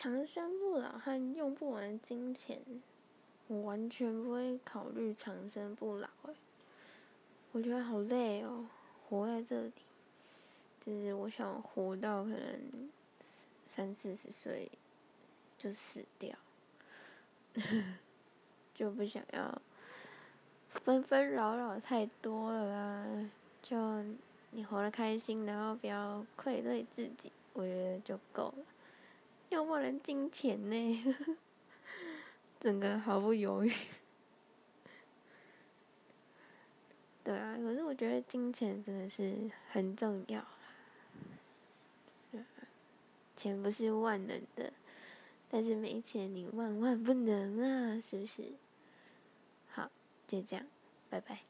长生不老和用不完的金钱，我完全不会考虑长生不老。哎，我觉得好累哦，活在这里，就是我想活到可能三四十岁就死掉，就不想要纷纷扰扰太多了啦。就你活得开心，然后不要愧对自己，我觉得就够了。要不然金钱呢，整个毫不犹豫。对啊，可是我觉得金钱真的是很重要钱不是万能的，但是没钱你万万不能啊，是不是？好，就这样，拜拜。